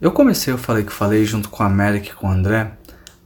Eu comecei, eu falei que falei junto com a América e com o André,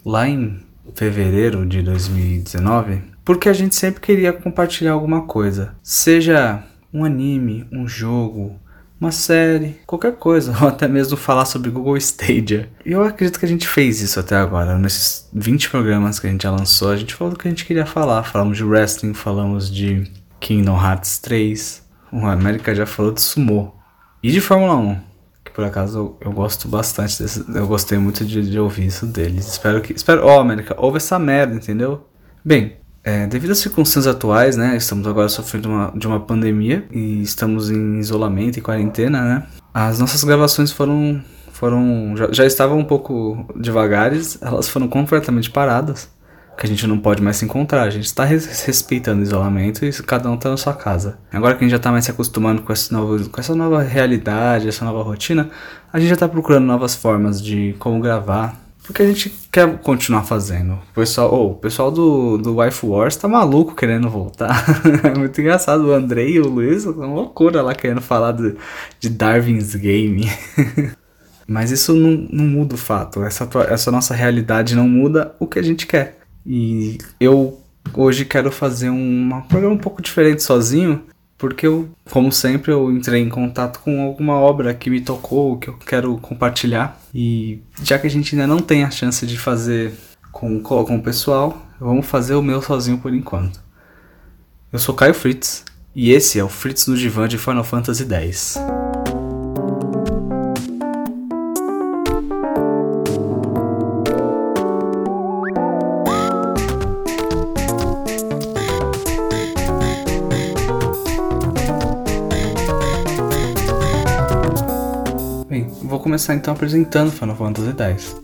lá em fevereiro de 2019, porque a gente sempre queria compartilhar alguma coisa. Seja um anime, um jogo, uma série, qualquer coisa, ou até mesmo falar sobre Google Stadia. E eu acredito que a gente fez isso até agora. Nesses 20 programas que a gente já lançou, a gente falou do que a gente queria falar. Falamos de wrestling, falamos de Kingdom Hearts 3. O América já falou de Sumo. E de Fórmula 1 por acaso eu, eu gosto bastante desse, eu gostei muito de, de, ouvir isso deles. Espero que, espero, ó, oh, América, ouve essa merda, entendeu? Bem, é, devido às circunstâncias atuais, né, estamos agora sofrendo uma, de uma pandemia e estamos em isolamento e quarentena, né? As nossas gravações foram foram já, já estavam um pouco devagares, elas foram completamente paradas que a gente não pode mais se encontrar. A gente está respeitando o isolamento e cada um está na sua casa. Agora que a gente já está mais se acostumando com, esse novo, com essa nova realidade, essa nova rotina, a gente já está procurando novas formas de como gravar. Porque a gente quer continuar fazendo. O pessoal, oh, o pessoal do, do Wife Wars tá maluco querendo voltar. é muito engraçado. O Andrei e o Luiz, uma loucura lá querendo falar de, de Darwin's Game. Mas isso não, não muda o fato. Essa, essa nossa realidade não muda o que a gente quer. E eu hoje quero fazer um programa um pouco diferente sozinho, porque eu, como sempre, eu entrei em contato com alguma obra que me tocou, que eu quero compartilhar. E já que a gente ainda não tem a chance de fazer com, com o pessoal, vamos fazer o meu sozinho por enquanto. Eu sou Caio Fritz e esse é o Fritz no Divã de Final Fantasy X. começar então apresentando Final Fantasy X.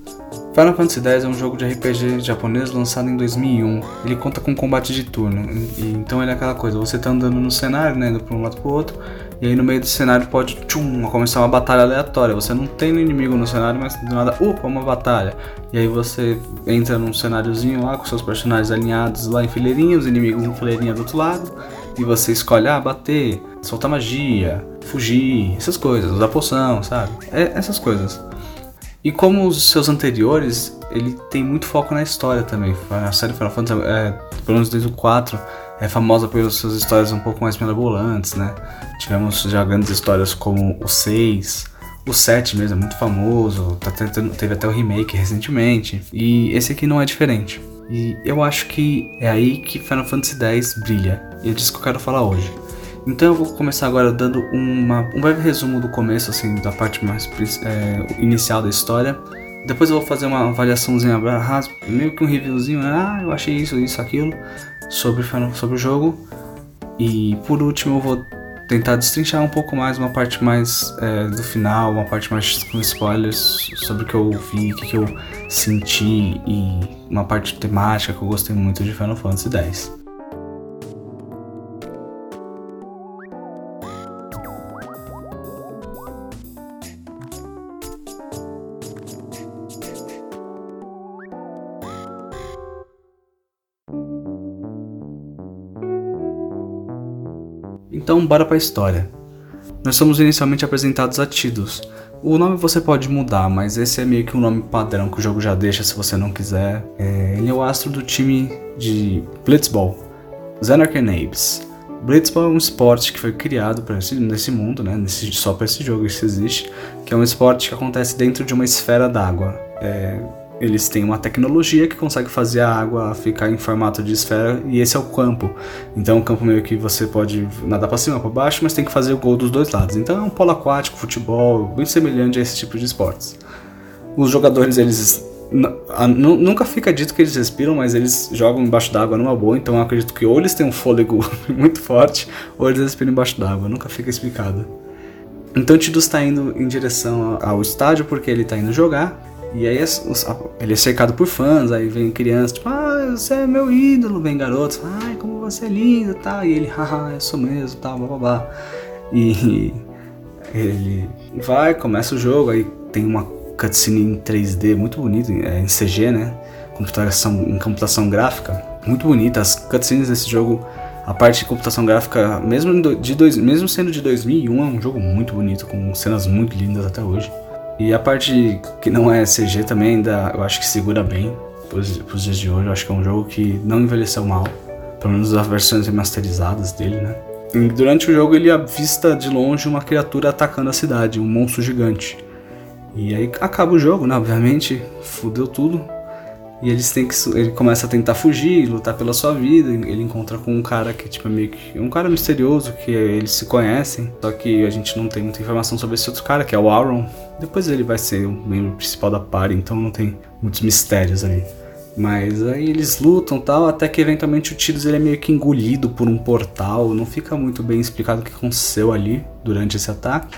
Final Fantasy X é um jogo de RPG japonês lançado em 2001. Ele conta com combate de turno, e, então ele é aquela coisa, você tá andando no cenário, né, indo pra um lado pro outro, e aí no meio do cenário pode tchum, começar uma batalha aleatória. Você não tem inimigo no cenário, mas do nada, opa, uma batalha. E aí você entra num cenáriozinho lá com seus personagens alinhados lá em fileirinha, os inimigos em fileirinha do outro lado, e você escolhe, ah, bater, soltar magia, fugir, essas coisas, usar poção, sabe? É, essas coisas. E como os seus anteriores, ele tem muito foco na história também. A série Final Fantasy, é, pelo menos desde o 4, é famosa pelas suas histórias um pouco mais mirabolantes, né? Tivemos já grandes histórias como o 6, o 7 mesmo é muito famoso, tá tentando, teve até o remake recentemente, e esse aqui não é diferente. E eu acho que é aí que Final Fantasy X brilha, e é disso que eu quero falar hoje. Então eu vou começar agora dando uma, um breve resumo do começo, assim, da parte mais é, inicial da história. Depois eu vou fazer uma avaliaçãozinha meio que um reviewzinho, né? ah, eu achei isso, isso, aquilo, sobre, sobre o jogo. E por último eu vou tentar destrinchar um pouco mais uma parte mais é, do final, uma parte mais com spoilers sobre o que eu vi, o que eu senti e uma parte temática que eu gostei muito de Final Fantasy X. Então, bora para a história. Nós somos inicialmente apresentados a Tidus. O nome você pode mudar, mas esse é meio que um nome padrão que o jogo já deixa se você não quiser. É, ele é o astro do time de Blitzball, Xanarcanaves. Blitzball é um esporte que foi criado esse, nesse mundo, né, nesse, só para esse jogo isso existe, que é um esporte que acontece dentro de uma esfera d'água. É, eles têm uma tecnologia que consegue fazer a água ficar em formato de esfera e esse é o campo. Então é um campo meio que você pode nadar para cima, para baixo, mas tem que fazer o gol dos dois lados. Então é um polo aquático, futebol, bem semelhante a esse tipo de esportes. Os jogadores eles nunca fica dito que eles respiram, mas eles jogam embaixo d'água numa boa, então eu acredito que ou eles têm um fôlego muito forte ou eles respiram embaixo d'água, nunca fica explicado. Então o Tidus está indo em direção ao estádio porque ele está indo jogar e aí ele é cercado por fãs, aí vem crianças, tipo, ah, você é meu ídolo, vem garotos, ai, como você é lindo e tal. E ele, haha, eu sou mesmo, tal, blá blá blá. E ele vai, começa o jogo, aí tem uma cutscene em 3D muito bonita, é, em CG, né? Computação, em computação gráfica, muito bonita. As cutscenes desse jogo, a parte de computação gráfica, mesmo, de dois, mesmo sendo de 2001, é um jogo muito bonito, com cenas muito lindas até hoje. E a parte que não é CG também ainda eu acho que segura bem pros, pros dias de hoje. Eu acho que é um jogo que não envelheceu mal. Pelo menos as versões remasterizadas dele, né? E durante o jogo ele avista de longe uma criatura atacando a cidade, um monstro gigante. E aí acaba o jogo, né? Obviamente, fudeu tudo. E eles têm que. Ele começa a tentar fugir, lutar pela sua vida. Ele encontra com um cara que, tipo, é meio que. Um cara misterioso que eles se conhecem. Só que a gente não tem muita informação sobre esse outro cara, que é o Auron. Depois ele vai ser o membro principal da party, então não tem muitos mistérios ali. Mas aí eles lutam tal, até que eventualmente o Tidus ele é meio que engolido por um portal. Não fica muito bem explicado o que aconteceu ali durante esse ataque.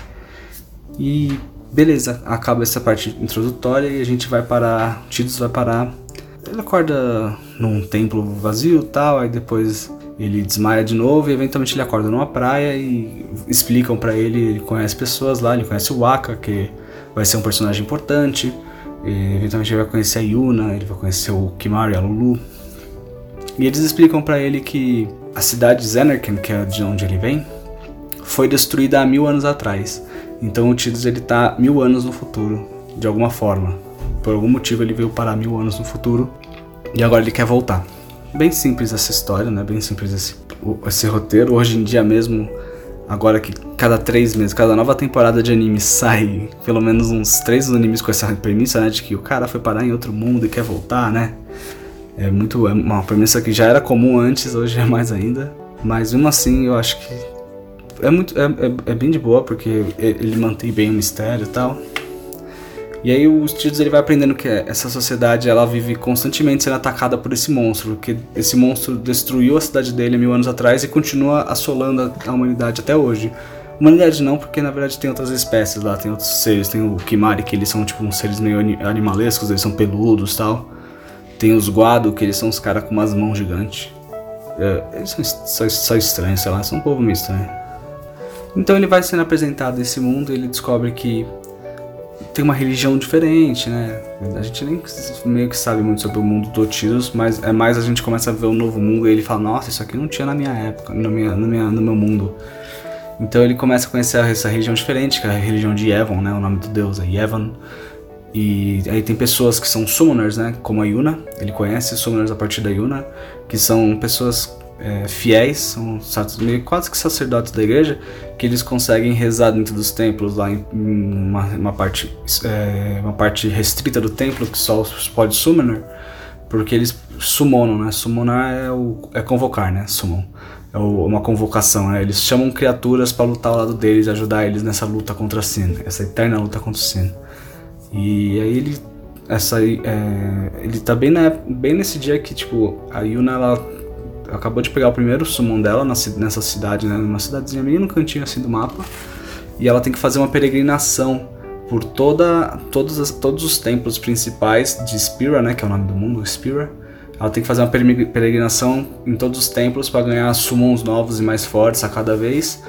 E beleza, acaba essa parte introdutória e a gente vai parar. O Tidus vai parar. Ele acorda num templo vazio tal, aí depois ele desmaia de novo e eventualmente ele acorda numa praia e explicam para ele, ele conhece pessoas lá, ele conhece o Waka, que vai ser um personagem importante. Eventualmente ele vai conhecer a Yuna, ele vai conhecer o Kimari, a Lulu. E eles explicam para ele que a cidade de Zenerken, que é de onde ele vem, foi destruída há mil anos atrás. Então o Tidus ele tá mil anos no futuro, de alguma forma. Por algum motivo ele veio parar mil anos no futuro e agora ele quer voltar. Bem simples essa história, né? Bem simples esse, esse roteiro. Hoje em dia mesmo agora que cada três meses, cada nova temporada de anime sai pelo menos uns três animes com essa premissa, né? De que o cara foi parar em outro mundo e quer voltar, né? É muito. É uma premissa que já era comum antes, hoje é mais ainda. Mas mesmo assim, eu acho que. É muito. É, é, é bem de boa, porque ele mantém bem o mistério e tal. E aí o Studios ele vai aprendendo que essa sociedade ela vive constantemente sendo atacada por esse monstro, que esse monstro destruiu a cidade dele mil anos atrás e continua assolando a humanidade até hoje. Humanidade não, porque na verdade tem outras espécies lá, tem outros seres, tem o Kimari, que eles são tipo uns seres meio animalescos, eles são peludos tal. Tem os Guado, que eles são os caras com umas mãos gigantes. É, eles são só, só estranhos, sei lá, são um povo meio estranho. Então ele vai sendo apresentado esse mundo e ele descobre que tem uma religião diferente, né? A gente nem meio que sabe muito sobre o mundo do Tidus, mas é mais a gente começa a ver o novo mundo e ele fala, nossa, isso aqui não tinha na minha época, na minha, minha, no meu mundo. Então ele começa a conhecer essa religião diferente, que é a religião de Evan, né? O nome do deus é Evan. E aí tem pessoas que são summoners, né? Como a Yuna. Ele conhece summoners a partir da Yuna, que são pessoas é, fiéis, são meio quase que sacerdotes da igreja, que eles conseguem rezar dentro dos templos lá em uma, uma parte é, uma parte restrita do templo que só pode summoner, porque eles summonam, né? Summonar é, o, é convocar, né? Summon. É o, uma convocação, né? Eles chamam criaturas para lutar ao lado deles, ajudar eles nessa luta contra Sin, essa eterna luta contra Sin. E aí ele essa é, ele tá bem, na, bem nesse dia que tipo a Yuna ela acabou de pegar o primeiro summon dela nessa cidade, né? Numa cidadezinha bem no cantinho assim do mapa. E ela tem que fazer uma peregrinação por toda, todos, as, todos os templos principais de Spira, né? Que é o nome do mundo, Spira. Ela tem que fazer uma peregrinação em todos os templos para ganhar summons novos e mais fortes a cada vez.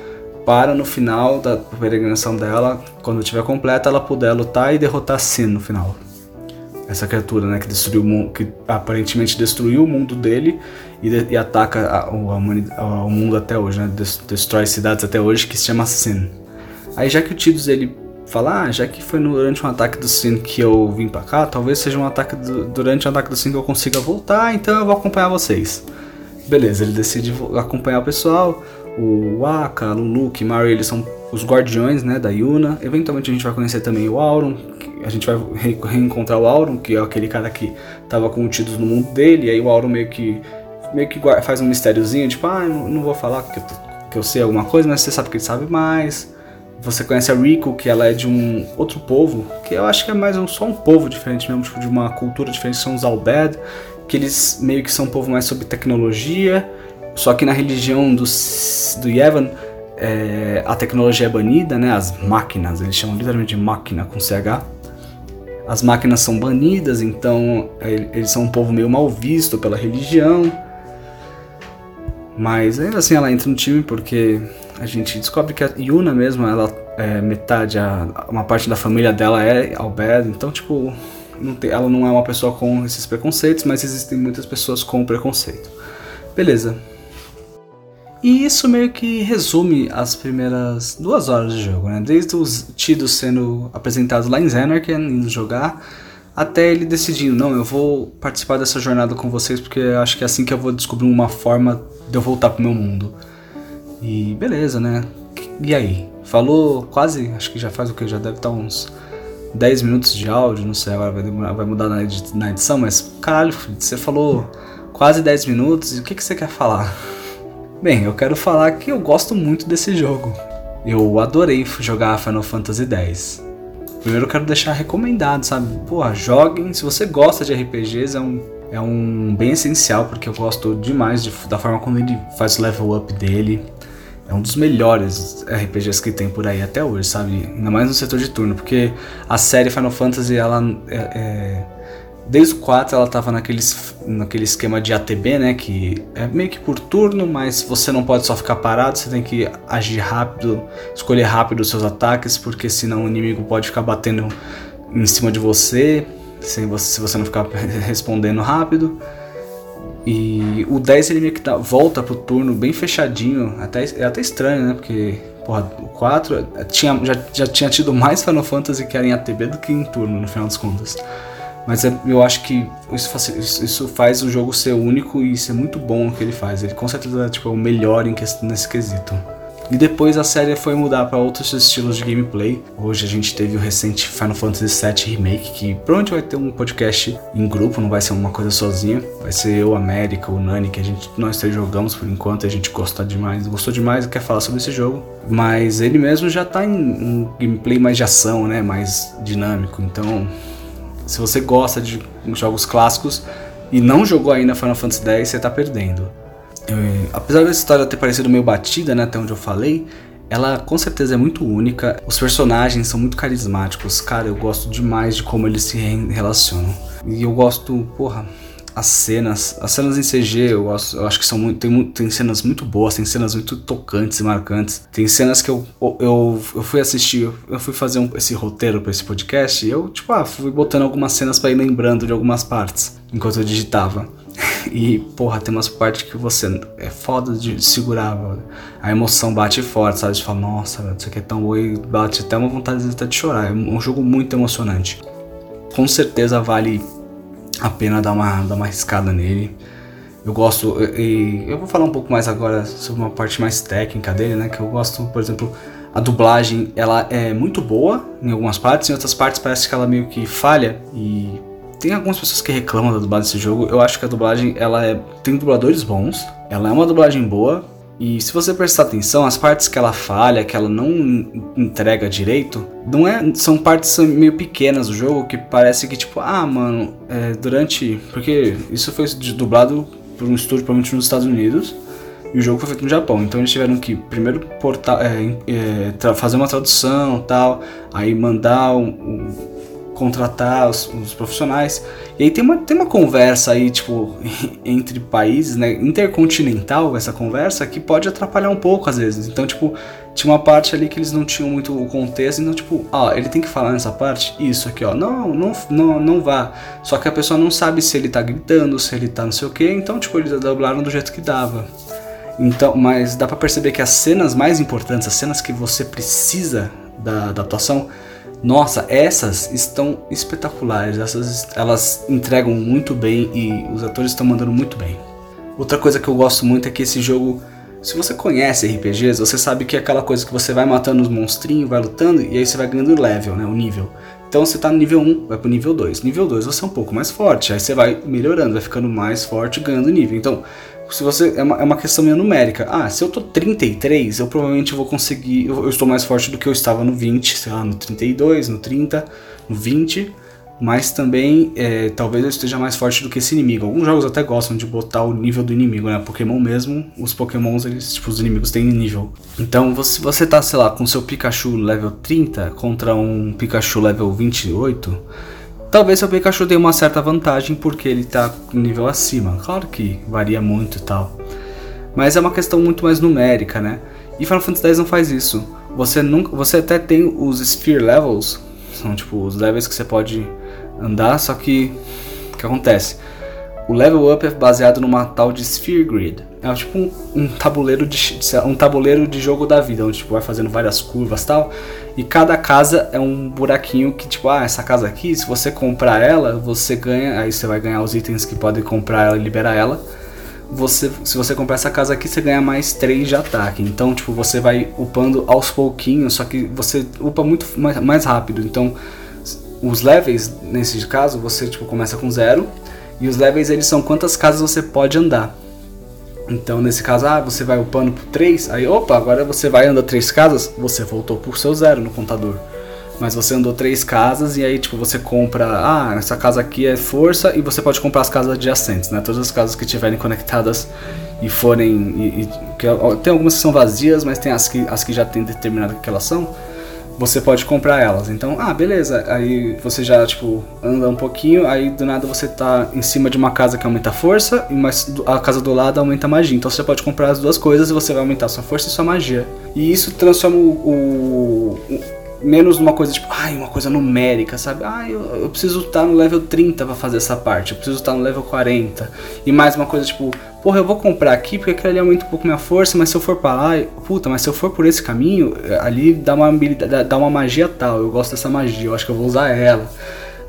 Para no final da peregrinação dela, quando estiver completa, ela puder lutar e derrotar Sin no final essa criatura, né, que destruiu mundo, que aparentemente destruiu o mundo dele e, de, e ataca a, a, o mundo até hoje, né, destrói cidades até hoje, que se chama Sin. Aí já que o Tidus ele fala, ah, já que foi durante um ataque do Sin que eu vim para cá, talvez seja um ataque do, durante um ataque do Sin que eu consiga voltar, então eu vou acompanhar vocês. Beleza, ele decide acompanhar o pessoal, o Waka, a Lulu, Kimari, eles são os guardiões, né, da Yuna. Eventualmente a gente vai conhecer também o Auron, a gente vai re reencontrar o Auron, que é aquele cara que tava contido no mundo dele, e aí o Auron meio que meio que faz um mistériozinho, tipo, ah, não, não vou falar que eu, que eu sei alguma coisa, mas você sabe que ele sabe mais. Você conhece a Rico, que ela é de um outro povo, que eu acho que é mais um, só um povo diferente mesmo, tipo, de uma cultura diferente, são os Albed, que eles meio que são um povo mais sobre tecnologia, só que na religião do, do Yevan, é, a tecnologia é banida, né? As máquinas, eles chamam literalmente de máquina com CH. As máquinas são banidas, então é, eles são um povo meio mal visto pela religião. Mas ainda assim ela entra no time porque a gente descobre que a Yuna mesmo, ela é metade, a, uma parte da família dela é Albed, então tipo, não tem, ela não é uma pessoa com esses preconceitos, mas existem muitas pessoas com preconceito. Beleza, E isso meio que resume as primeiras duas horas de jogo, né? Desde os Tidos sendo apresentados lá em Xanarkand, indo jogar, até ele decidindo, não, eu vou participar dessa jornada com vocês porque acho que é assim que eu vou descobrir uma forma de eu voltar pro meu mundo. E beleza, né? E aí? Falou quase, acho que já faz o que? Já deve estar uns 10 minutos de áudio, não sei, agora vai, demorar, vai mudar na edição, mas caralho, você falou quase 10 minutos e o que, que você quer falar? Bem, eu quero falar que eu gosto muito desse jogo. Eu adorei jogar Final Fantasy X. Primeiro eu quero deixar recomendado, sabe? Porra, joguem. Se você gosta de RPGs, é um, é um bem essencial, porque eu gosto demais de, da forma como ele faz o level up dele. É um dos melhores RPGs que tem por aí até hoje, sabe? Ainda mais no setor de turno, porque a série Final Fantasy, ela é, é Desde o 4 ela tava naqueles, naquele esquema de ATB, né? Que é meio que por turno, mas você não pode só ficar parado, você tem que agir rápido, escolher rápido os seus ataques, porque senão o inimigo pode ficar batendo em cima de você, sem você se você não ficar respondendo rápido. E o 10 ele meio que dá, volta pro turno bem fechadinho, até, é até estranho, né? Porque porra, o 4 tinha, já, já tinha tido mais Final Fantasy que era em ATB do que em turno, no final das contas. Mas é, eu acho que isso faz, isso faz o jogo ser único e ser muito bom o que ele faz. Ele com certeza tipo, é o melhor em questão, nesse quesito. E depois a série foi mudar para outros estilos de gameplay. Hoje a gente teve o recente Final Fantasy VII Remake, que provavelmente vai ter um podcast em grupo, não vai ser uma coisa sozinha. Vai ser eu, América, o Nani, que a gente, nós três jogamos por enquanto, a gente gosta demais, gostou demais e quer falar sobre esse jogo. Mas ele mesmo já tá em um gameplay mais de ação, né? Mais dinâmico. Então se você gosta de jogos clássicos e não jogou ainda Final Fantasy X, você está perdendo. Eu, apesar da história ter parecido meio batida, né, até onde eu falei, ela com certeza é muito única. Os personagens são muito carismáticos. Cara, eu gosto demais de como eles se relacionam. E eu gosto, porra, as cenas, as cenas em CG, eu, eu acho que são muito tem, tem cenas muito boas, tem cenas muito tocantes e marcantes. Tem cenas que eu, eu, eu fui assistir, eu fui fazer um, esse roteiro para esse podcast e eu, tipo, ah, fui botando algumas cenas para ir lembrando de algumas partes enquanto eu digitava. E, porra, tem umas partes que você é foda de segurar, A emoção bate forte, sabe? Você fala, nossa, isso aqui é tão bom e bate até uma vontade de chorar. É um jogo muito emocionante. Com certeza vale a pena dar uma, dar uma arriscada nele. Eu gosto, e eu vou falar um pouco mais agora sobre uma parte mais técnica dele, né? Que eu gosto, por exemplo, a dublagem ela é muito boa em algumas partes, em outras partes parece que ela meio que falha e tem algumas pessoas que reclamam da dublagem desse jogo. Eu acho que a dublagem ela é, tem dubladores bons, ela é uma dublagem boa, e se você prestar atenção, as partes que ela falha, que ela não entrega direito, não é, são partes meio pequenas do jogo que parece que tipo, ah, mano, é, durante, porque isso foi dublado por um estúdio provavelmente nos Estados Unidos e o jogo foi feito no Japão, então eles tiveram que primeiro portar, é, é, fazer uma tradução, tal, aí mandar um, um contratar os, os, profissionais. E aí tem uma, tem uma conversa aí, tipo, entre países, né? Intercontinental, essa conversa, que pode atrapalhar um pouco às vezes. Então, tipo, tinha uma parte ali que eles não tinham muito o contexto, então, tipo, ó, ele tem que falar nessa parte, isso aqui, ó, não, não, não, não vá. Só que a pessoa não sabe se ele tá gritando, se ele tá não sei o que, então, tipo, eles dublaram do jeito que dava. Então, mas dá para perceber que as cenas mais importantes, as cenas que você precisa da, da atuação, nossa, essas estão espetaculares, essas elas entregam muito bem e os atores estão mandando muito bem. Outra coisa que eu gosto muito é que esse jogo, se você conhece RPGs, você sabe que é aquela coisa que você vai matando os monstrinhos, vai lutando e aí você vai ganhando level, né, o nível. Então você tá no nível 1, vai pro nível 2. Nível 2 você é um pouco mais forte, aí você vai melhorando, vai ficando mais forte, ganhando nível. Então, se você é uma, é uma questão meio numérica. Ah, se eu tô 33, eu provavelmente vou conseguir. Eu, eu, estou mais forte do que eu estava no 20, sei lá, no 32, no 30, no 20. Mas também é, talvez eu esteja mais forte do que esse inimigo. Alguns jogos até gostam de botar o nível do inimigo, né? Pokémon mesmo, os Pokémons, eles, tipo, os inimigos têm nível. Então, se você tá, sei lá, com seu Pikachu level 30 contra um Pikachu level 28 Talvez seu Pikachu tenha uma certa vantagem porque ele está nível acima. Claro que varia muito e tal. Mas é uma questão muito mais numérica, né? E Final Fantasy X não faz isso. Você nunca, você até tem os Sphere Levels, são tipo os levels que você pode andar, só que o que acontece? o level up é baseado numa tal de Sphere Grid. É tipo um, um, tabuleiro de um tabuleiro de jogo da vida, onde tipo vai fazendo várias curvas tal, e cada casa é um buraquinho que tipo, ah, essa casa aqui, se você comprar ela, você ganha, aí você vai ganhar os itens que podem comprar ela e liberar ela. Você, se você comprar essa casa aqui, você ganha mais 3 de ataque. Então, tipo, você vai upando aos pouquinhos, só que você upa muito mais, mais rápido. Então, os levels, nesse caso, você tipo começa com zero e os levels eles são quantas casas você pode andar. Então, nesse caso, ah, você vai upando por 3, aí opa, agora você vai andar 3 casas, você voltou por seu zero no contador. Mas você andou 3 casas e aí tipo você compra, ah, essa casa aqui é força e você pode comprar as casas adjacentes, né? Todas as casas que estiverem conectadas e forem e, e, que, tem algumas que são vazias, mas tem as que as que já tem determinado que elas são você pode comprar elas. Então, ah, beleza. Aí você já, tipo, anda um pouquinho, aí do nada você tá em cima de uma casa que aumenta a força, e mas a casa do lado aumenta a magia. Então você pode comprar as duas coisas e você vai aumentar sua força e sua magia. E isso transforma o, o menos numa coisa tipo, ai, uma coisa numérica, sabe? Ah, eu, eu preciso estar no level 30 para fazer essa parte, eu preciso estar no level 40. E mais uma coisa tipo, porra, eu vou comprar aqui porque aquele ali aumenta um pouco minha força, mas se eu for para lá, puta, mas se eu for por esse caminho, ali dá uma habilidade, dá uma magia tal. Eu gosto dessa magia, eu acho que eu vou usar ela.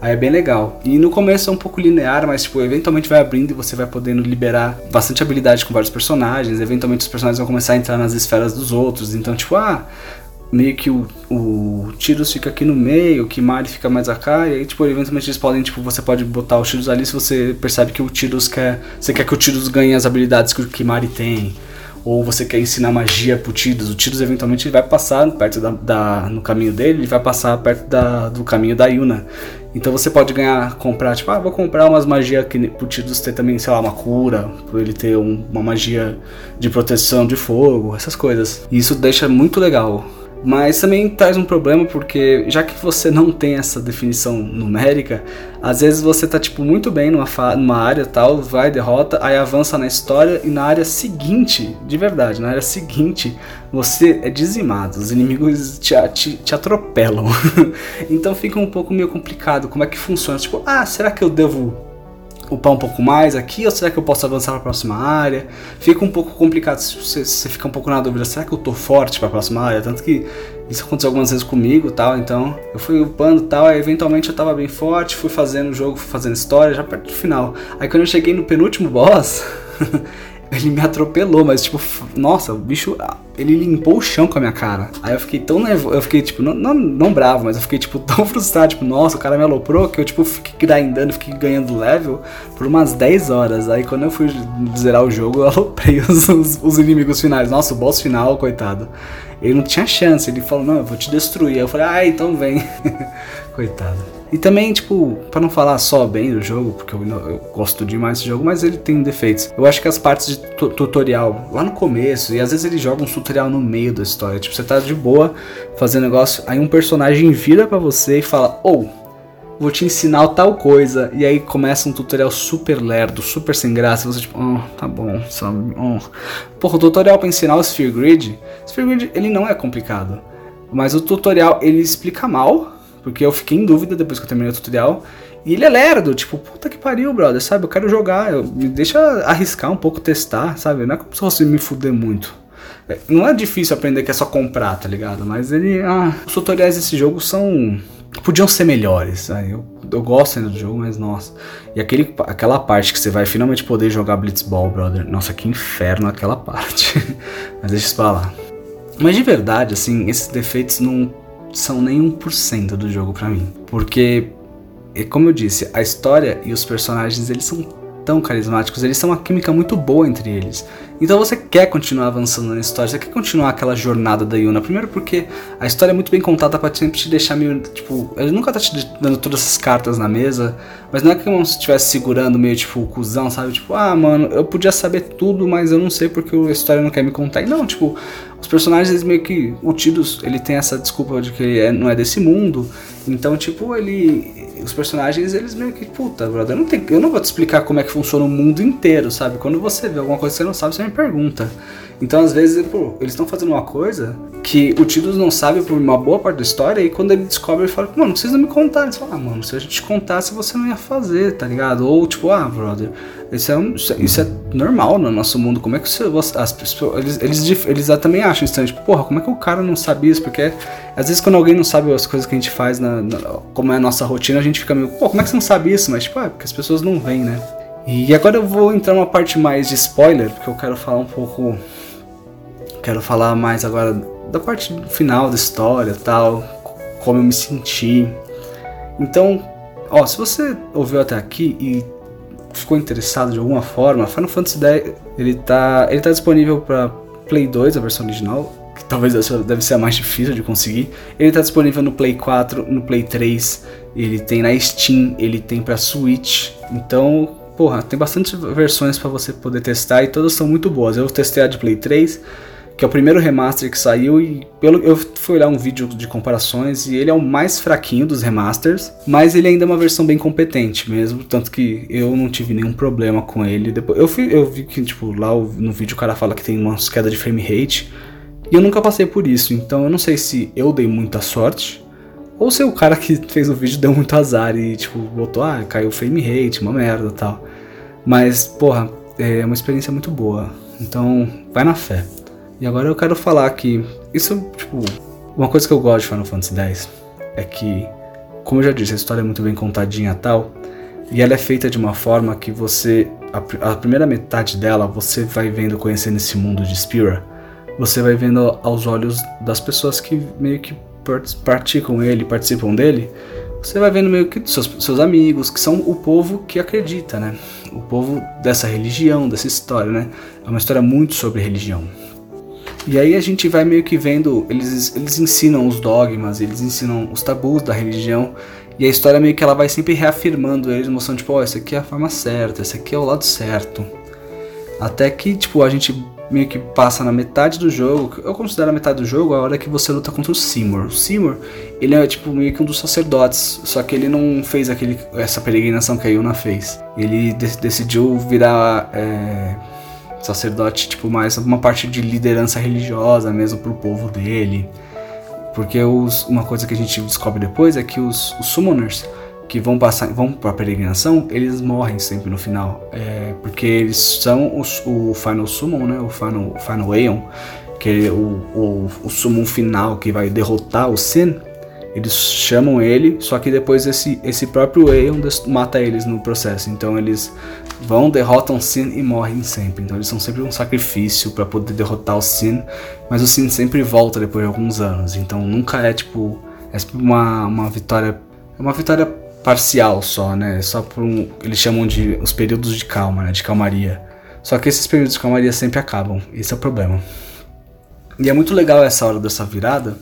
Aí é bem legal. E no começo é um pouco linear, mas tipo, eventualmente vai abrindo e você vai podendo liberar bastante habilidade com vários personagens. Eventualmente os personagens vão começar a entrar nas esferas dos outros. Então, tipo, ah, meio que o, o Tiros fica aqui no meio, o Kimari fica mais acá, e aí, tipo, eventualmente eles podem, tipo, você pode botar o Tiros ali se você percebe que o Tiros quer. Você quer que o Tiros ganhe as habilidades que o Kimari tem. Ou você quer ensinar magia pro Tiros. O Tiros eventualmente ele vai passar perto da, da, no caminho dele, ele vai passar perto da, do caminho da Yuna. Então você pode ganhar, comprar, tipo, ah, vou comprar umas magias que pro Tidus ter também, sei lá, uma cura, pra ele ter um, uma magia de proteção de fogo, essas coisas. E isso deixa muito legal mas também traz um problema porque já que você não tem essa definição numérica, às vezes você tá tipo muito bem numa, numa área tal, vai, derrota, aí avança na história e na área seguinte, de verdade, na área seguinte, você é dizimado, os inimigos te, te, te atropelam. então fica um pouco meio complicado como é que funciona. Tipo, ah, será que eu devo upar um pouco mais aqui ou será que eu posso avançar para a próxima área? Fica um pouco complicado, você, você fica um pouco na dúvida, será que eu tô forte para a próxima área? Tanto que isso aconteceu algumas vezes comigo tal, então eu fui upando tal, aí eventualmente eu tava bem forte, fui fazendo o jogo, fui fazendo história, já perto do final. Aí quando eu cheguei no penúltimo boss, ele me atropelou, mas tipo, nossa, o bicho, ele limpou o chão com a minha cara. Aí eu fiquei tão nervoso, eu fiquei tipo, não, não, não bravo, mas eu fiquei tipo tão frustrado, tipo, nossa, o cara me aloprou que eu tipo fiquei grindando, fiquei ganhando level por umas 10 horas. Aí quando eu fui zerar o jogo, eu aloprei os, os, os inimigos finais. Nossa, o boss final, coitado. Ele não tinha chance, ele falou, não, eu vou te destruir. Aí eu falei, ah, então vem. coitado. E também, tipo, para não falar só bem do jogo, porque eu, eu, gosto demais desse jogo, mas ele tem defeitos. Eu acho que as partes de tutorial, lá no começo, e às vezes ele joga um tutorial no meio da história. Tipo, você tá de boa fazendo negócio, aí um personagem vira para você e fala, ou. Oh, vou te ensinar tal coisa. E aí começa um tutorial super lerdo, super sem graça. Você tipo, oh, tá bom, sabe? Oh. Porra, o tutorial pra ensinar o Sphere Grid, Sphere Grid ele não é complicado. Mas o tutorial ele explica mal, porque eu fiquei em dúvida depois que eu terminei o tutorial. E ele é lerdo, tipo, puta que pariu, brother, sabe? Eu quero jogar, eu, me deixa arriscar um pouco, testar, sabe? Não é como se fosse me fuder muito. É, não é difícil aprender que é só comprar, tá ligado? Mas ele. Ah, os tutoriais desse jogo são. Podiam ser melhores. Né? Eu, eu gosto ainda do jogo, mas nossa. E aquele, aquela parte que você vai finalmente poder jogar Blitzball, brother. Nossa, que inferno aquela parte. mas deixa isso pra lá. Mas de verdade, assim, esses defeitos não são nem 1% do jogo para mim. Porque, como eu disse, a história e os personagens eles são tão carismáticos, eles são uma química muito boa entre eles. Então você quer continuar avançando na história, você quer continuar aquela jornada da Yuna. Primeiro porque a história é muito bem contada pra sempre te deixar meio, tipo, ele nunca tá te dando todas essas cartas na mesa, mas não é como se estivesse segurando meio, tipo, o cuzão, sabe? Tipo, ah, mano, eu podia saber tudo, mas eu não sei porque a história não quer me contar. E não, tipo, os personagens eles meio que, o Tidus, ele tem essa desculpa de que ele é, não é desse mundo, então, tipo, ele os personagens, eles meio que, puta, brother, eu não, eu não vou te explicar como é que funciona o mundo inteiro, sabe? Quando você vê alguma coisa que você não sabe, você me pergunta. Então, às vezes, pô, eles estão fazendo uma coisa que o Tidus não sabe por uma boa parte da história, e quando ele descobre, ele fala, mano, não precisa me contar. Ele fala, ah, mano, se a gente contasse, você não ia fazer, tá ligado? Ou tipo, ah, brother, isso é, um, isso é normal no nosso mundo. Como é que você, as pessoas. Eles, eles, eles também acham estranho, tipo, porra, como é que o cara não sabe isso? Porque às vezes quando alguém não sabe as coisas que a gente faz, na, na como é a nossa rotina, a gente fica meio, pô, como é que você não sabe isso? Mas, tipo, é porque as pessoas não veem, né? E agora eu vou entrar numa parte mais de spoiler, porque eu quero falar um pouco. Quero falar mais agora da parte final da história tal, como eu me senti. Então, ó, se você ouviu até aqui e ficou interessado de alguma forma, Final Fantasy X ele tá, ele tá disponível para Play 2, a versão original, que talvez deve ser a mais difícil de conseguir. Ele tá disponível no Play 4, no Play 3, ele tem na Steam, ele tem para Switch. Então, porra, tem bastante versões para você poder testar e todas são muito boas. Eu testei a de Play 3, que é o primeiro remaster que saiu e pelo eu fui olhar um vídeo de comparações e ele é o mais fraquinho dos remasters, mas ele ainda é uma versão bem competente mesmo, tanto que eu não tive nenhum problema com ele. Depois eu fui, eu vi que tipo lá no vídeo o cara fala que tem umas queda de frame rate e eu nunca passei por isso, então eu não sei se eu dei muita sorte ou se o cara que fez o vídeo deu muito azar e tipo botou ah caiu frame rate, uma merda tal. Mas porra, é uma experiência muito boa. Então, vai na fé. E agora eu quero falar que isso, tipo, uma coisa que eu gosto de Final Fantasy X é que, como eu já disse, a história é muito bem contadinha tal, e ela é feita de uma forma que você, a, a primeira metade dela, você vai vendo, conhecendo esse mundo de Spira, você vai vendo aos olhos das pessoas que meio que praticam ele, participam dele, você vai vendo meio que seus, seus amigos, que são o povo que acredita, né? O povo dessa religião, dessa história, né? É uma história muito sobre religião. E aí a gente vai meio que vendo, eles, eles ensinam os dogmas, eles ensinam os tabus da religião, e a história meio que ela vai sempre reafirmando eles, mostrando tipo, ó, oh, essa aqui é a forma certa, esse aqui é o lado certo. Até que, tipo, a gente meio que passa na metade do jogo, eu considero a metade do jogo a hora que você luta contra o Seymour. O Seymour, ele é tipo meio que um dos sacerdotes, só que ele não fez aquele, essa peregrinação que a Yuna fez. Ele de decidiu virar... É sacerdote, tipo, mais uma parte de liderança religiosa mesmo pro povo dele. Porque os, uma coisa que a gente descobre depois é que os, os summoners que vão passar, vão para peregrinação, eles morrem sempre no final, é, porque eles são os, o final summon, né, o final, final Aeon, que é o, o, o summon final que vai derrotar o Sin. Eles chamam ele, só que depois esse, esse próprio Aeon mata eles no processo. Então eles vão, derrotam Sin e morrem sempre. Então eles são sempre um sacrifício para poder derrotar o Sin. Mas o Sin sempre volta depois de alguns anos. Então nunca é tipo. É uma, uma vitória. É uma vitória parcial só, né? Só por um. Eles chamam de os períodos de calma, né? De calmaria. Só que esses períodos de calmaria sempre acabam. Esse é o problema. E é muito legal essa hora dessa virada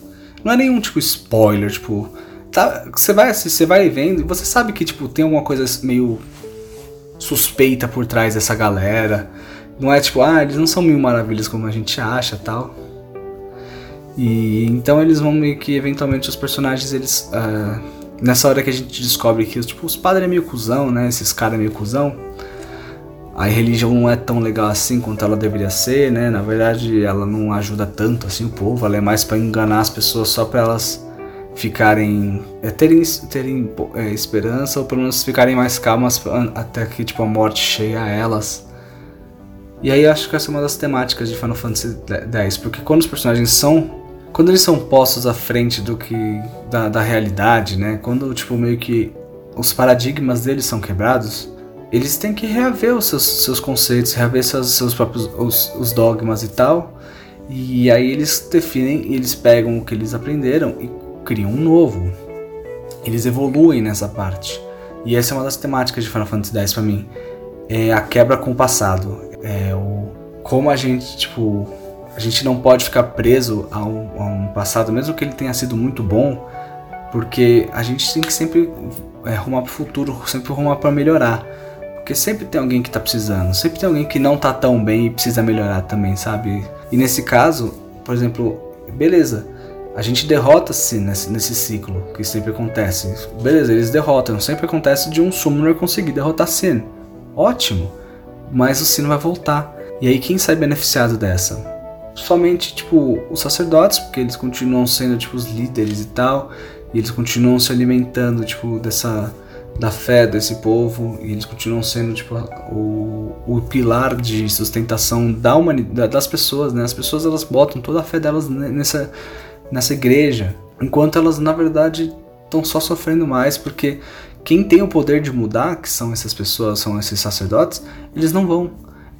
não é nenhum tipo spoiler, tipo. Tá, você vai você vai vendo e você sabe que tipo tem alguma coisa meio suspeita por trás dessa galera. Não é tipo, ah, eles não são mil maravilhas como a gente acha, tal. E então eles vão meio que eventualmente os personagens eles uh, nessa hora que a gente descobre que tipo os padres é meio cuzão, né? Esses caras é meio cuzão a religião não é tão legal assim quanto ela deveria ser, né? Na verdade, ela não ajuda tanto assim o povo, ela é mais para enganar as pessoas só para elas ficarem é, terem, terem é, esperança ou pelo menos ficarem mais calmas até que tipo a morte chegue a elas. E aí acho que essa é uma das temáticas de Final Fantasy X, porque quando os personagens são quando eles são postos à frente do que da, da realidade, né? Quando tipo meio que os paradigmas deles são quebrados, eles têm que reaver os seus, seus conceitos, reaver seus, seus próprios os, os dogmas e tal. E aí eles definem, eles pegam o que eles aprenderam e criam um novo. Eles evoluem nessa parte. E essa é uma das temáticas de Final Fantasy X para mim. É a quebra com o passado. É o como a gente, tipo, a gente não pode ficar preso a um, a um passado, mesmo que ele tenha sido muito bom, porque a gente tem que sempre é, rumar para o futuro, sempre rumar para melhorar. Porque sempre tem alguém que tá precisando, sempre tem alguém que não tá tão bem e precisa melhorar também, sabe? E nesse caso, por exemplo, beleza, a gente derrota-se nesse, nesse ciclo que sempre acontece. Beleza, eles derrotam, sempre acontece de um Summoner conseguir derrotar Sin. Ótimo, mas o Sin vai voltar. E aí quem sai beneficiado dessa? somente, tipo, os sacerdotes, porque eles continuam sendo, tipo, os líderes e tal, e eles continuam se alimentando, tipo, dessa da fé desse povo e eles continuam sendo tipo o, o pilar de sustentação da humanidade das pessoas né as pessoas elas botam toda a fé delas nessa nessa igreja enquanto elas na verdade estão só sofrendo mais porque quem tem o poder de mudar que são essas pessoas são esses sacerdotes eles não vão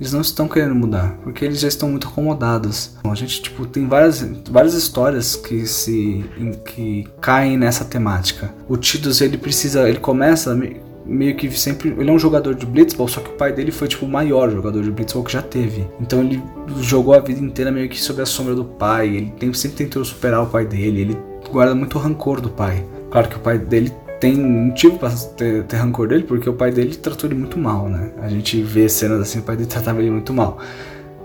eles não estão querendo mudar, porque eles já estão muito acomodados. A gente tipo tem várias, várias histórias que se que caem nessa temática. O Tidus ele precisa, ele começa meio que sempre. Ele é um jogador de blitzball, só que o pai dele foi tipo o maior jogador de blitzball que já teve. Então ele jogou a vida inteira meio que sob a sombra do pai. Ele sempre tentou superar o pai dele. Ele guarda muito rancor do pai. Claro que o pai dele tem motivo pra ter, ter, rancor dele, porque o pai dele tratou ele muito mal, né? A gente vê cenas assim, o pai dele tratava ele muito mal.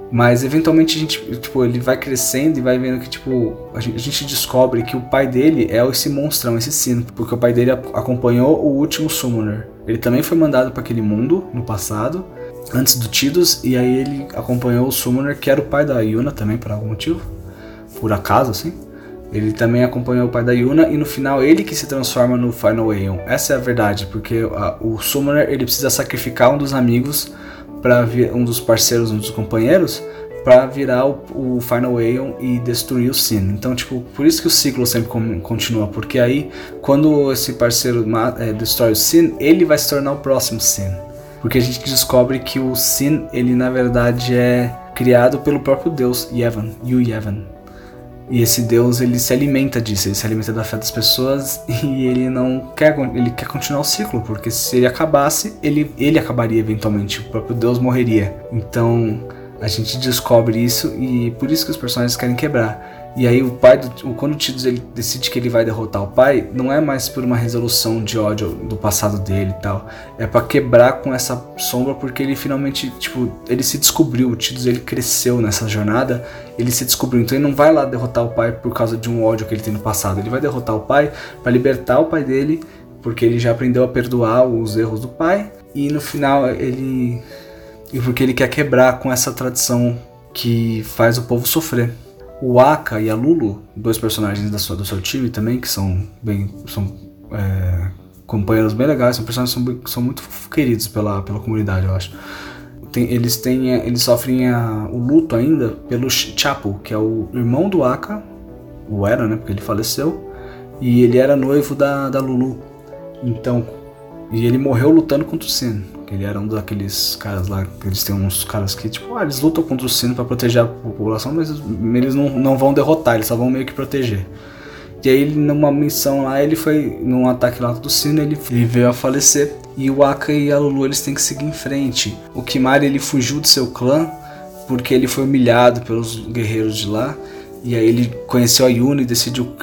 Mas eventualmente a gente, tipo, ele vai crescendo e vai vendo que, tipo, a gente, a gente descobre que o pai dele é esse monstrão, esse sino, porque o pai dele acompanhou o último Summoner. Ele também foi mandado para aquele mundo no passado, antes do Tidus, e aí ele acompanhou o Summoner, que era o pai da Yuna também, por algum motivo, por acaso, assim. Ele também acompanhou o pai da Yuna e no final ele que se transforma no Final Aeon. Essa é a verdade, porque a, o Summoner ele precisa sacrificar um dos amigos para um dos parceiros, um dos companheiros para virar o, o, Final Aeon e destruir o Sin. Então, tipo, por isso que o ciclo sempre continua, porque aí quando esse parceiro é, destrói o Sin, ele vai se tornar o próximo Sin. Porque a gente descobre que o Sin, ele na verdade é criado pelo próprio Deus, Yevon, Yu Yevon. E esse Deus, ele se alimenta disso, ele se alimenta da fé das pessoas e ele não quer, ele quer continuar o ciclo, porque se ele acabasse, ele, ele acabaria eventualmente, o próprio Deus morreria. Então, a gente descobre isso e por isso que os personagens querem quebrar. E aí o pai, do, quando o Tidus ele decide que ele vai derrotar o pai, não é mais por uma resolução de ódio do passado dele e tal. É para quebrar com essa sombra porque ele finalmente, tipo, ele se descobriu, o Tidus ele cresceu nessa jornada, ele se descobriu. Então ele não vai lá derrotar o pai por causa de um ódio que ele tem no passado. Ele vai derrotar o pai para libertar o pai dele, porque ele já aprendeu a perdoar os erros do pai e no final ele e porque ele quer quebrar com essa tradição que faz o povo sofrer o Aka e a Lulu, dois personagens da sua, do seu time também, que são bem. são é, companheiros bem legais, são personagens que são, são, muito queridos pela, pela comunidade, eu acho. Tem, eles têm. Eles sofrem a, o luto ainda pelo Chapo, que é o irmão do Aka, o era, né? Porque ele faleceu. E ele era noivo da, da Lulu. Então. E ele morreu lutando contra o Sen. Ele era um daqueles caras lá, eles têm uns caras que, tipo, ah, eles lutam contra o sino para proteger a população, mas eles não, não vão derrotar, eles só vão meio que proteger. E aí, numa missão lá, ele foi, num ataque lá do sino, ele, ele veio a falecer. E o Aka e a Lulu, eles têm que seguir em frente. O Kimari, ele fugiu do seu clã, porque ele foi humilhado pelos guerreiros de lá. E aí ele conheceu a Yuna e decidiu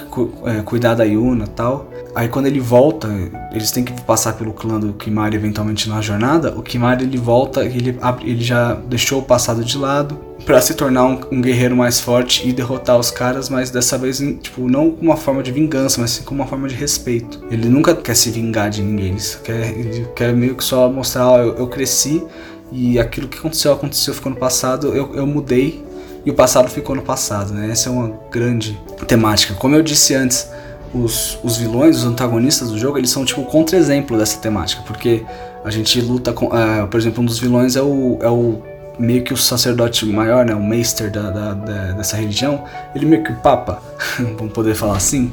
é, cuidar da Yuna tal. Aí quando ele volta, eles têm que passar pelo clã do Kimari eventualmente na jornada. O Kimari ele volta ele, ele já deixou o passado de lado para se tornar um, um, guerreiro mais forte e derrotar os caras, mas dessa vez tipo não com uma forma de vingança, mas sim com uma forma de respeito. Ele nunca quer se vingar de ninguém, ele quer, ele quer meio que só mostrar, ó, eu, eu cresci e aquilo que aconteceu aconteceu ficou no passado, eu, eu mudei e o passado ficou no passado, né? Essa é uma grande temática. Como eu disse antes, os, os vilões, os antagonistas do jogo, eles são tipo contra-exemplo dessa temática, porque a gente luta com, uh, por exemplo, um dos vilões é o, é o meio que o sacerdote maior, né, o meister da, da, da, dessa religião, ele meio que o papa, vamos poder falar assim.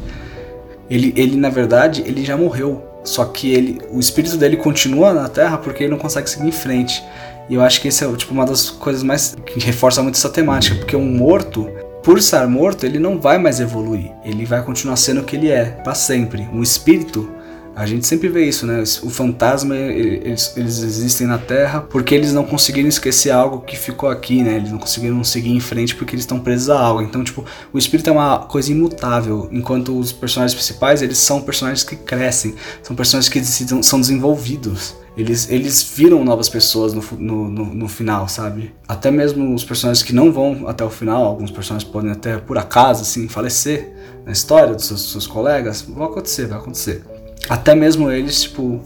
Ele, ele na verdade, ele já morreu, só que ele, o espírito dele continua na Terra porque ele não consegue seguir em frente. E eu acho que esse é tipo uma das coisas mais que reforça muito essa temática, porque um morto, por estar morto, ele não vai mais evoluir. Ele vai continuar sendo o que ele é, para sempre. Um espírito a gente sempre vê isso, né? O fantasma, eles, eles, existem na Terra porque eles não conseguiram esquecer algo que ficou aqui, né? Eles não conseguiram seguir em frente porque eles estão presos a algo. Então, tipo, o espírito é uma coisa imutável, enquanto os personagens principais, eles são personagens que crescem, são personagens que são desenvolvidos. Eles, eles viram novas pessoas no, no, no, no, final, sabe? Até mesmo os personagens que não vão até o final, alguns personagens podem até, por acaso, assim, falecer na história dos seus, seus colegas. Vai acontecer, vai acontecer. Até mesmo eles, tipo,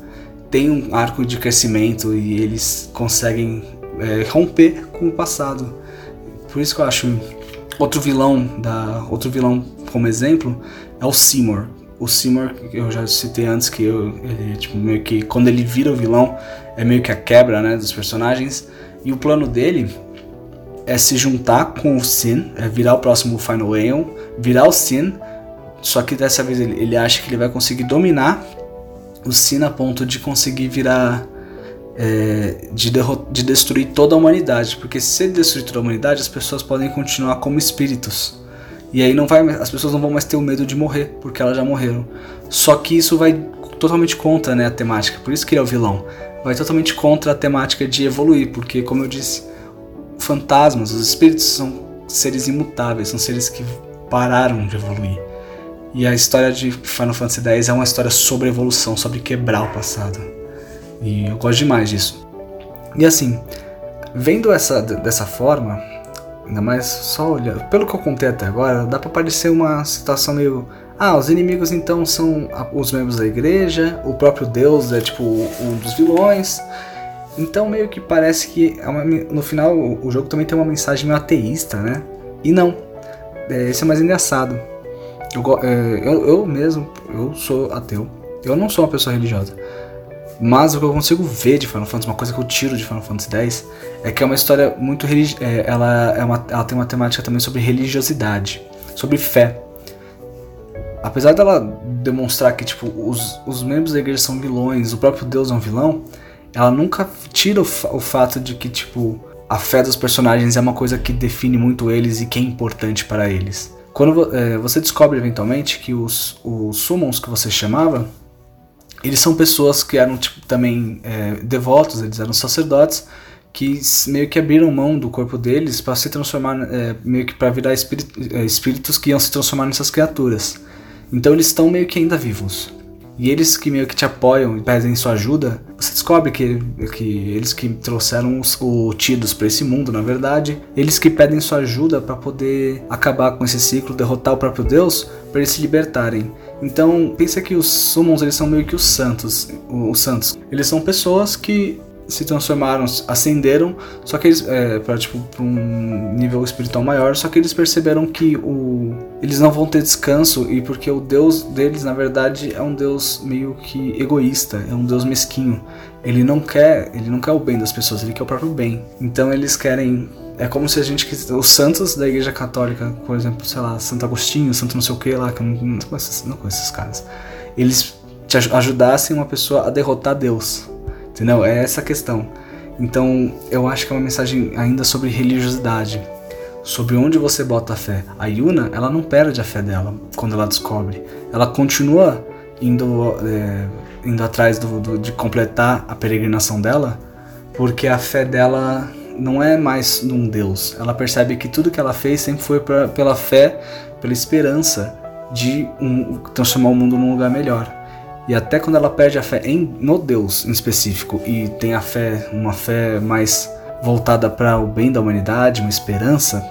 têm um arco de crescimento e eles conseguem é, romper com o passado. Por isso que eu acho outro vilão da outro vilão como exemplo é o Seymour. O Seymour, eu já citei antes que eu, ele tipo meio que quando ele vira o vilão é meio que a quebra, né, dos personagens. E o plano dele é se juntar com o Sin, é virar o próximo Final Aeon, virar o Sin, só que dessa vez ele, ele acha que ele vai conseguir dominar o Sin a ponto de conseguir virar é, de, de destruir toda a humanidade, porque se ele destruir toda a humanidade, as pessoas podem continuar como espíritos. E aí não vai, as pessoas não vão mais ter o medo de morrer, porque elas já morreram. Só que isso vai totalmente contra né, a temática, por isso que ele é o vilão. Vai totalmente contra a temática de evoluir, porque, como eu disse, fantasmas, os espíritos são seres imutáveis, são seres que pararam de evoluir. E a história de Final Fantasy X é uma história sobre evolução, sobre quebrar o passado. E eu gosto demais disso. E assim, vendo essa dessa forma, ainda mais só olhando, pelo que eu contei até agora, dá para parecer uma situação meio ah, os inimigos então são os membros da igreja, o próprio Deus é tipo um dos vilões. Então meio que parece que é no final o jogo também tem uma mensagem meio ateísta, né? E não. É, esse é mais engraçado. Eu, é, eu, eu mesmo, eu sou ateu. Eu não sou uma pessoa religiosa. Mas o que eu consigo ver de Final Fantasy, uma coisa que eu tiro de Final Fantasy X, é que é uma história muito religiosa. É, ela, é uma, ela tem uma temática também sobre religiosidade, sobre fé. Apesar dela demonstrar que tipo, os, os membros da igreja são vilões, o próprio Deus é um vilão, ela nunca tira o, o fato de que tipo, a fé dos personagens é uma coisa que define muito eles e que é importante para eles. Quando é, você descobre eventualmente que os, os summons que você chamava eles são pessoas que eram tipo, também é, devotos, eles eram sacerdotes que meio que abriram mão do corpo deles para se transformar, é, meio que para virar é, espíritos que iam se transformar nessas criaturas. Então eles estão meio que ainda vivos. E eles que meio que te apoiam e pedem sua ajuda, você descobre que, que eles que trouxeram os, o Tidus para esse mundo, na verdade, eles que pedem sua ajuda para poder acabar com esse ciclo, derrotar o próprio Deus, para eles se libertarem. Então, pensa que os summons eles são meio que os santos, os santos. Eles são pessoas que se transformaram, ascenderam, só que eles é, para tipo pra um nível espiritual maior, só que eles perceberam que o eles não vão ter descanso e porque o Deus deles na verdade é um Deus meio que egoísta, é um Deus mesquinho. Ele não quer, ele não quer o bem das pessoas, ele quer o próprio bem. Então eles querem é como se a gente os santos da Igreja Católica, por exemplo, sei lá, Santo Agostinho, Santo não sei o que lá, que eu não, não, conheço, não conheço esses caras. Eles te ajudassem uma pessoa a derrotar Deus Entendeu? É essa a questão. Então, eu acho que é uma mensagem ainda sobre religiosidade, sobre onde você bota a fé. A Yuna, ela não perde a fé dela quando ela descobre. Ela continua indo, é, indo atrás do, do, de completar a peregrinação dela, porque a fé dela não é mais num Deus. Ela percebe que tudo que ela fez sempre foi pra, pela fé, pela esperança de um, transformar o mundo num lugar melhor. E até quando ela perde a fé em, no Deus em específico e tem a fé, uma fé mais voltada para o bem da humanidade, uma esperança,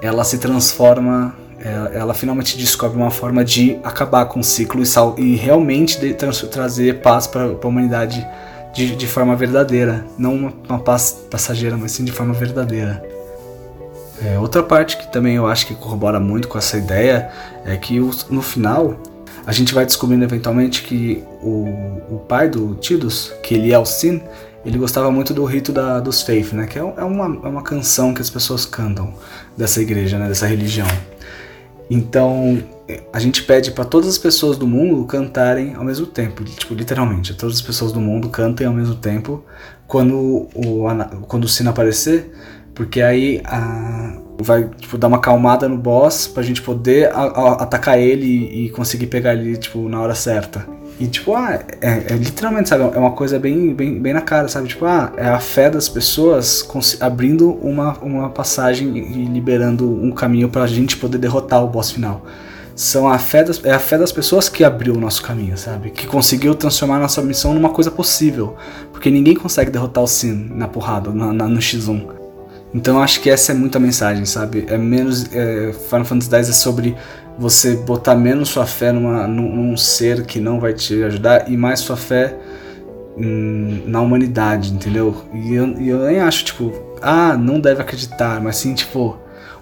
ela se transforma, ela, ela finalmente descobre uma forma de acabar com o ciclo e, sal, e realmente de, trazer paz para a humanidade de, de, forma verdadeira, não uma, uma, paz passageira, mas sim de forma verdadeira. É, outra parte que também eu acho que corrobora muito com essa ideia é que no final a gente vai descobrindo eventualmente que o, o pai do Tidus, que ele é o Sin, ele gostava muito do rito da, dos Faith, né? Que é, é, uma, é uma canção que as pessoas cantam dessa igreja, né? Dessa religião. Então, a gente pede para todas as pessoas do mundo cantarem ao mesmo tempo, tipo, literalmente, todas as pessoas do mundo cantem ao mesmo tempo quando o, quando o sino aparecer, porque aí a, vai tipo, dar uma calmada no boss pra gente poder a, a, atacar ele e, conseguir pegar ele tipo, na hora certa. E tipo, ah, é, é, literalmente, sabe, é uma coisa bem, bem, bem na cara, sabe? Tipo, ah, é a fé das pessoas abrindo uma, uma passagem e liberando um caminho pra gente poder derrotar o boss final. São a fé das, é a fé das pessoas que abriu o nosso caminho, sabe? Que conseguiu transformar nossa missão numa coisa possível. Porque ninguém consegue derrotar o Sin na porrada, na, na, no X1. Então acho que essa é muita mensagem, sabe? É menos. É, Final Fantasy X é sobre você botar menos sua fé numa, num, num, ser que não vai te ajudar e mais sua fé hum, na humanidade, entendeu? E eu, e eu nem acho, tipo, ah, não deve acreditar, mas sim, tipo,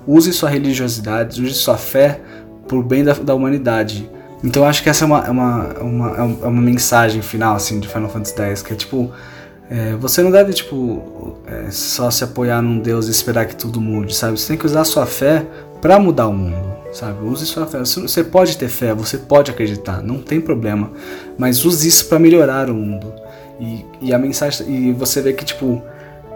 use sua religiosidade, use sua fé por bem da, da humanidade. Então acho que essa é uma, é uma, uma, é uma mensagem final, assim, de Final Fantasy X, que é tipo, é, você não deve, tipo, é, só se apoiar num Deus e esperar que tudo mude, sabe? Você tem que usar a sua fé para mudar o mundo, sabe? Use sua fé. Você pode ter fé, você pode acreditar, não tem problema. Mas use isso para melhorar o mundo. E, e a mensagem. E você vê que, tipo,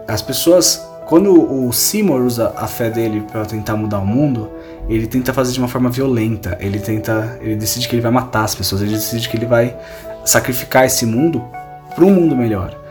as pessoas. Quando o Seymour usa a fé dele para tentar mudar o mundo, ele tenta fazer de uma forma violenta. Ele tenta. Ele decide que ele vai matar as pessoas. Ele decide que ele vai sacrificar esse mundo para um mundo melhor.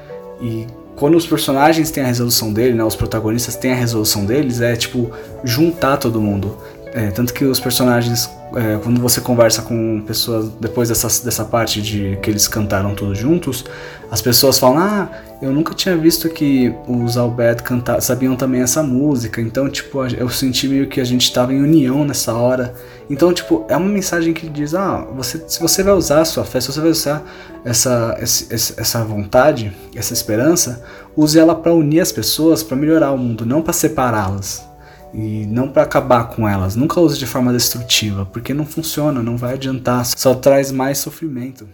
E quando os personagens têm a resolução dele, né, os protagonistas têm a resolução deles, é tipo juntar todo mundo. É, tanto que os personagens, é, quando você conversa com pessoas depois dessa, dessa parte de que eles cantaram todos juntos, as pessoas falam: Ah, eu nunca tinha visto que os Albed sabiam também essa música, então, tipo, eu senti meio que a gente estava em união nessa hora. Então, tipo, é uma mensagem que diz: Ah, você, se você vai usar a sua fé, se você vai usar essa, essa, essa vontade, essa esperança, use ela para unir as pessoas, para melhorar o mundo, não para separá-las e não para acabar com elas. Nunca use de forma destrutiva, porque não funciona, não vai adiantar, só traz mais sofrimento.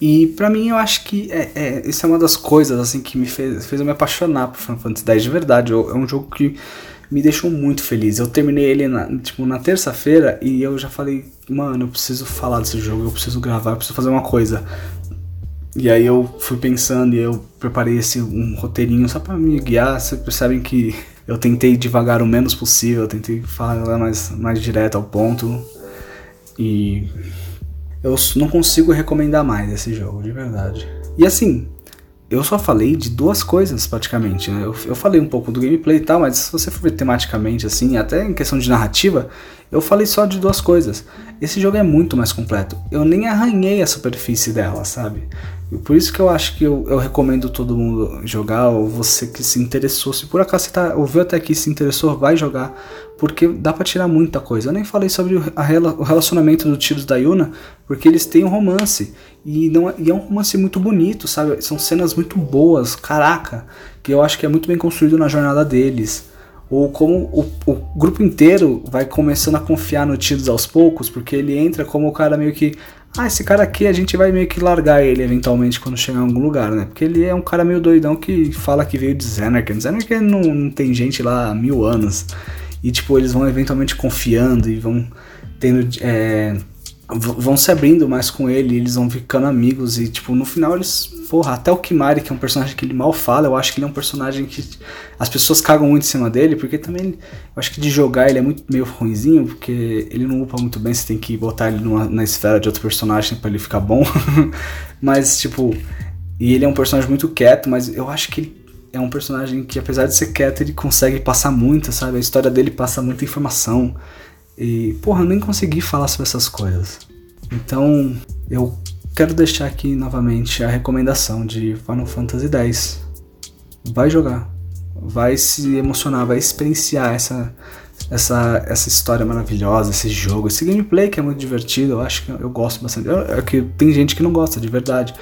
E para mim eu acho que é, é, isso é uma das coisas assim que me fez, fez eu me apaixonar por Final Fantasy X de verdade. Eu, é um jogo que me deixou muito feliz. Eu terminei ele na, tipo, na terça-feira e eu já falei, mano, eu preciso falar desse jogo, eu preciso gravar, eu preciso fazer uma coisa. E aí eu fui pensando e eu preparei esse um roteirinho só para me guiar. Vocês percebem que eu tentei devagar o menos possível, eu tentei falar mais, mais direto ao ponto. E eu não consigo recomendar mais esse jogo, de verdade. E assim, eu só falei de duas coisas praticamente. Né? Eu, eu falei um pouco do gameplay e tal, mas se você for ver tematicamente, assim, até em questão de narrativa, eu falei só de duas coisas. Esse jogo é muito mais completo. Eu nem arranhei a superfície dela, sabe? E por isso que eu acho que eu, eu, recomendo todo mundo jogar, ou você que se interessou, se por acaso você tá, ouviu até aqui se interessou, vai jogar, porque dá para tirar muita coisa. Eu nem falei sobre o, a, o relacionamento do Tiros da Yuna, porque eles têm um romance, e, não, é, e é um romance muito bonito, sabe? São cenas muito boas, caraca, que eu acho que é muito bem construído na jornada deles ou como o, o, grupo inteiro vai começando a confiar no Tidus aos poucos, porque ele entra como o cara meio que. Ah, esse cara aqui a gente vai meio que largar ele eventualmente quando chegar em algum lugar, né? Porque ele é um cara meio doidão que fala que veio de Zenerken. Zenerken não, não tem gente lá há mil anos. E tipo, eles vão eventualmente confiando e vão tendo. É, vão se abrindo mais com ele, eles vão ficando amigos e tipo, no final eles, porra, até o Kimari, que é um personagem que ele mal fala, eu acho que ele é um personagem que as pessoas cagam muito em cima dele, porque também eu acho que de jogar ele é muito meio ruimzinho, porque ele não upa muito bem, você tem que botar ele numa, na esfera de outro personagem para ele ficar bom. mas tipo, e ele é um personagem muito quieto, mas eu acho que ele é um personagem que apesar de ser quieto, ele consegue passar muito, sabe? A história dele passa muita informação. E, porra, eu nem consegui falar sobre essas coisas. Então, eu quero deixar aqui novamente a recomendação de Final Fantasy X. Vai jogar. Vai se emocionar, vai experienciar essa, essa, essa história maravilhosa, esse jogo, esse gameplay que é muito divertido. Eu acho que eu gosto bastante. É que tem gente que não gosta, de verdade.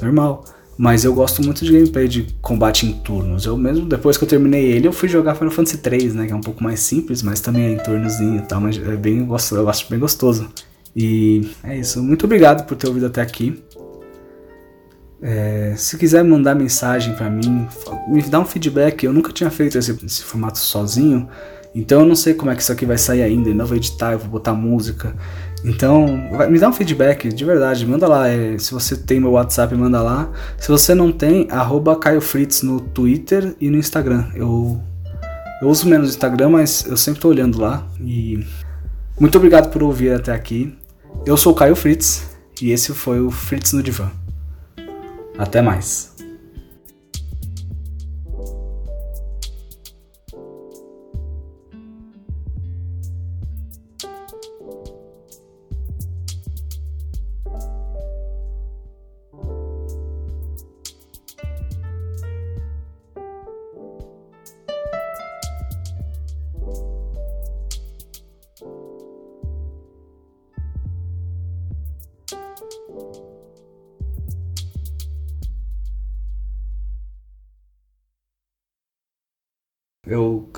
Normal. Mas eu gosto muito de gameplay de combate em turnos. Eu mesmo, depois que eu terminei ele, eu fui jogar Final Fantasy 3, né? Que é um pouco mais simples, mas também é em turnozinho e tal, mas é bem gostoso, eu acho bem gostoso. E é isso. Muito obrigado por ter ouvido até aqui. É, se quiser mandar mensagem para mim, me dá um feedback. Eu nunca tinha feito esse, esse, formato sozinho, então eu não sei como é que isso aqui vai sair ainda. Eu não vou editar, eu vou botar música. Então, me dá um feedback, de verdade, manda lá. É, se você tem meu WhatsApp, manda lá. Se você não tem, arroba Caio Fritz no Twitter e no Instagram. Eu, eu uso menos o Instagram, mas eu sempre tô olhando lá. E muito obrigado por ouvir até aqui. Eu sou o Caio Fritz e esse foi o Fritz no Divã. Até mais.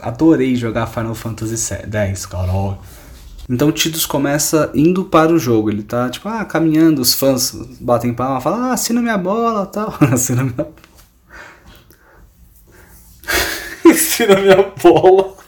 Adorei jogar Final Fantasy X, caralho. Então o Tidus começa indo para o jogo. Ele tá tipo, ah, caminhando, os fãs batem palma, falam, ah, assina minha bola tal. assina minha. assina minha bola.